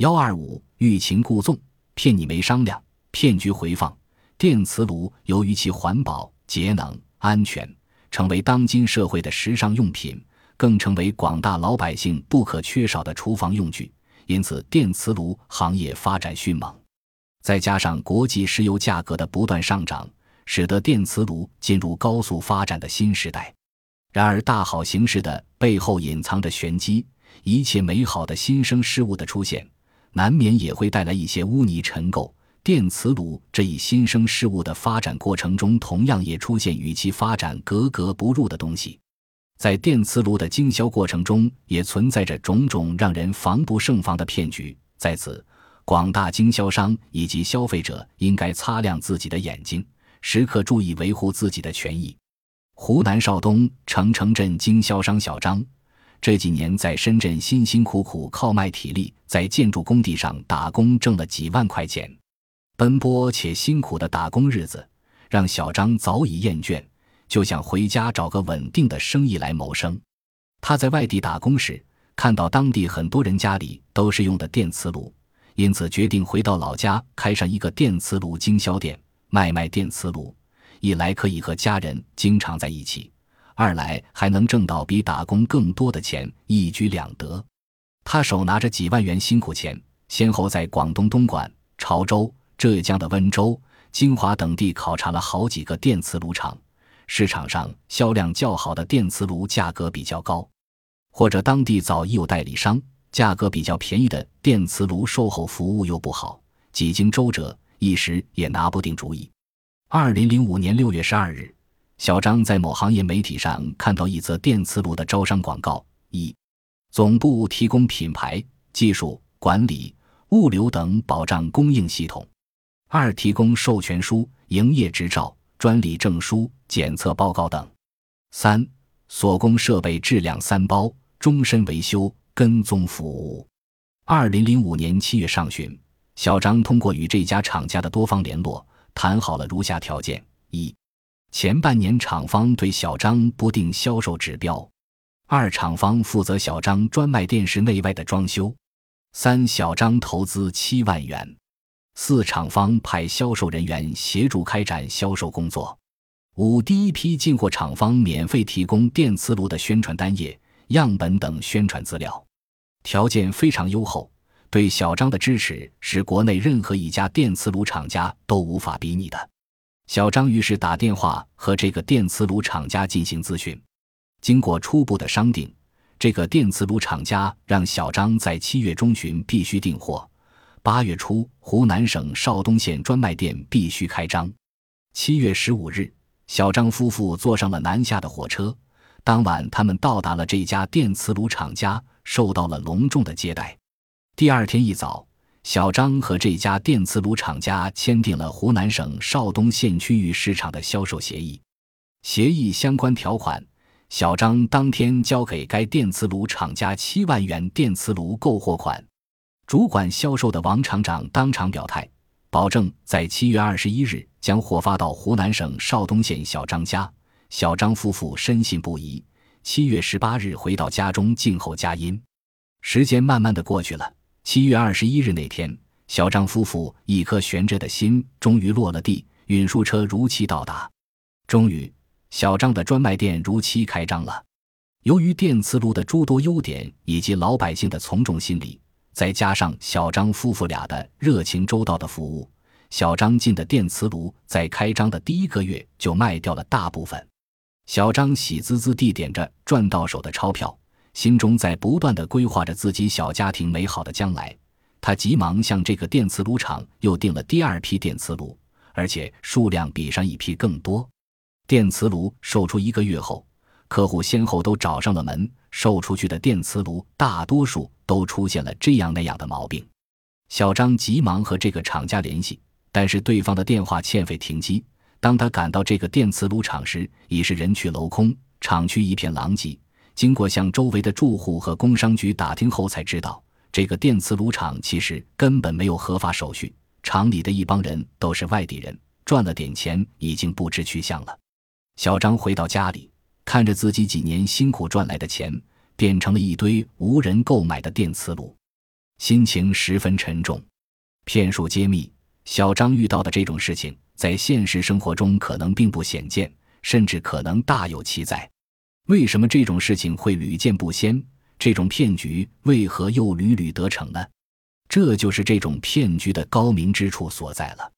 幺二五欲擒故纵，骗你没商量，骗局回放。电磁炉由于其环保、节能、安全，成为当今社会的时尚用品，更成为广大老百姓不可缺少的厨房用具。因此，电磁炉行业发展迅猛。再加上国际石油价格的不断上涨，使得电磁炉进入高速发展的新时代。然而，大好形势的背后隐藏着玄机，一切美好的新生事物的出现，难免也会带来一些污泥尘垢。电磁炉这一新生事物的发展过程中，同样也出现与其发展格格不入的东西。在电磁炉的经销过程中，也存在着种种让人防不胜防的骗局。在此，广大经销商以及消费者应该擦亮自己的眼睛，时刻注意维护自己的权益。湖南邵东澄城镇经销商小张，这几年在深圳辛辛苦苦靠卖体力，在建筑工地上打工，挣了几万块钱。奔波且辛苦的打工日子，让小张早已厌倦，就想回家找个稳定的生意来谋生。他在外地打工时，看到当地很多人家里都是用的电磁炉，因此决定回到老家开上一个电磁炉经销店，卖卖电磁炉。一来可以和家人经常在一起，二来还能挣到比打工更多的钱，一举两得。他手拿着几万元辛苦钱，先后在广东东莞、潮州、浙江的温州、金华等地考察了好几个电磁炉厂。市场上销量较好的电磁炉价格比较高，或者当地早已有代理商，价格比较便宜的电磁炉售后服务又不好，几经周折，一时也拿不定主意。二零零五年六月十二日，小张在某行业媒体上看到一则电磁炉的招商广告：一、总部提供品牌、技术、管理、物流等保障供应系统；二、提供授权书、营业执照、专利证书、检测报告等；三、所供设备质量三包，终身维修、跟踪服务。二零零五年七月上旬，小张通过与这家厂家的多方联络。谈好了如下条件：一、前半年厂方对小张不定销售指标；二、厂方负责小张专卖店室内外的装修；三、小张投资七万元；四、厂方派销售人员协助开展销售工作；五、第一批进货厂方免费提供电磁炉的宣传单页、样本等宣传资料，条件非常优厚。对小张的支持是国内任何一家电磁炉厂家都无法比拟的。小张于是打电话和这个电磁炉厂家进行咨询。经过初步的商定，这个电磁炉厂家让小张在七月中旬必须订货，八月初湖南省邵东县专卖店必须开张。七月十五日，小张夫妇坐上了南下的火车。当晚，他们到达了这家电磁炉厂家，受到了隆重的接待。第二天一早，小张和这家电磁炉厂家签订了湖南省邵东县区域市场的销售协议。协议相关条款，小张当天交给该电磁炉厂家七万元电磁炉购货款。主管销售的王厂长当场表态，保证在七月二十一日将货发到湖南省邵东县小张家。小张夫妇深信不疑，七月十八日回到家中静候佳音。时间慢慢的过去了。七月二十一日那天，小张夫妇一颗悬着的心终于落了地，运输车如期到达。终于，小张的专卖店如期开张了。由于电磁炉的诸多优点以及老百姓的从众心理，再加上小张夫妇俩的热情周到的服务，小张进的电磁炉在开张的第一个月就卖掉了大部分。小张喜滋滋地点着赚到手的钞票。心中在不断的规划着自己小家庭美好的将来，他急忙向这个电磁炉厂又订了第二批电磁炉，而且数量比上一批更多。电磁炉售出一个月后，客户先后都找上了门，售出去的电磁炉大多数都出现了这样那样的毛病。小张急忙和这个厂家联系，但是对方的电话欠费停机。当他赶到这个电磁炉厂时，已是人去楼空，厂区一片狼藉。经过向周围的住户和工商局打听后，才知道这个电磁炉厂其实根本没有合法手续，厂里的一帮人都是外地人，赚了点钱，已经不知去向了。小张回到家里，看着自己几年辛苦赚来的钱，变成了一堆无人购买的电磁炉，心情十分沉重。骗术揭秘：小张遇到的这种事情，在现实生活中可能并不鲜见，甚至可能大有其在。为什么这种事情会屡见不鲜？这种骗局为何又屡屡得逞呢？这就是这种骗局的高明之处所在了。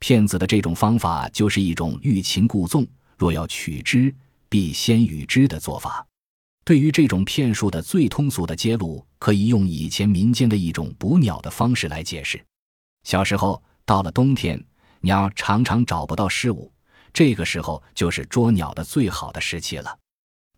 骗子的这种方法就是一种欲擒故纵，若要取之，必先予之的做法。对于这种骗术的最通俗的揭露，可以用以前民间的一种捕鸟的方式来解释。小时候，到了冬天，鸟常常找不到食物，这个时候就是捉鸟的最好的时期了。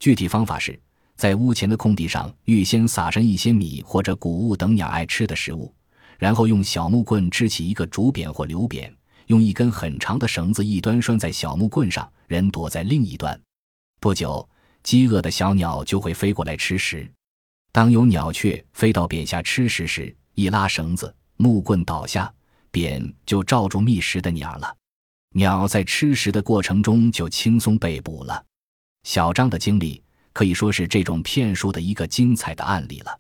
具体方法是，在屋前的空地上预先撒上一些米或者谷物等鸟爱吃的食物，然后用小木棍支起一个竹匾或柳匾，用一根很长的绳子一端拴在小木棍上，人躲在另一端。不久，饥饿的小鸟就会飞过来吃食。当有鸟雀飞到匾下吃食时，一拉绳子，木棍倒下，匾就罩住觅食的鸟了。鸟在吃食的过程中就轻松被捕了。小张的经历可以说是这种骗术的一个精彩的案例了。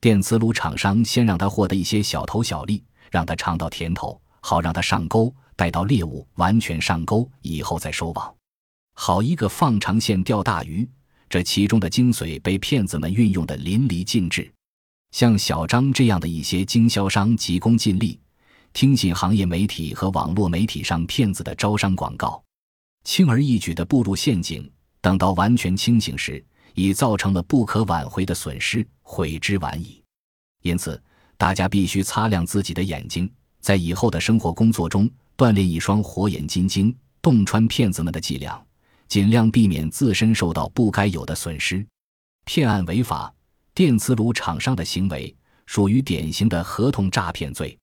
电磁炉厂商先让他获得一些小头小利，让他尝到甜头，好让他上钩，待到猎物完全上钩以后再收网。好一个放长线钓大鱼，这其中的精髓被骗子们运用的淋漓尽致。像小张这样的一些经销商急功近利，听信行业媒体和网络媒体上骗子的招商广告，轻而易举地步入陷阱。等到完全清醒时，已造成了不可挽回的损失，悔之晚矣。因此，大家必须擦亮自己的眼睛，在以后的生活工作中锻炼一双火眼金睛，洞穿骗子们的伎俩，尽量避免自身受到不该有的损失。骗案违法，电磁炉厂商的行为属于典型的合同诈骗罪。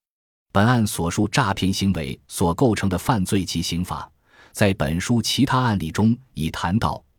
本案所述诈骗行为所构成的犯罪及刑法，在本书其他案例中已谈到。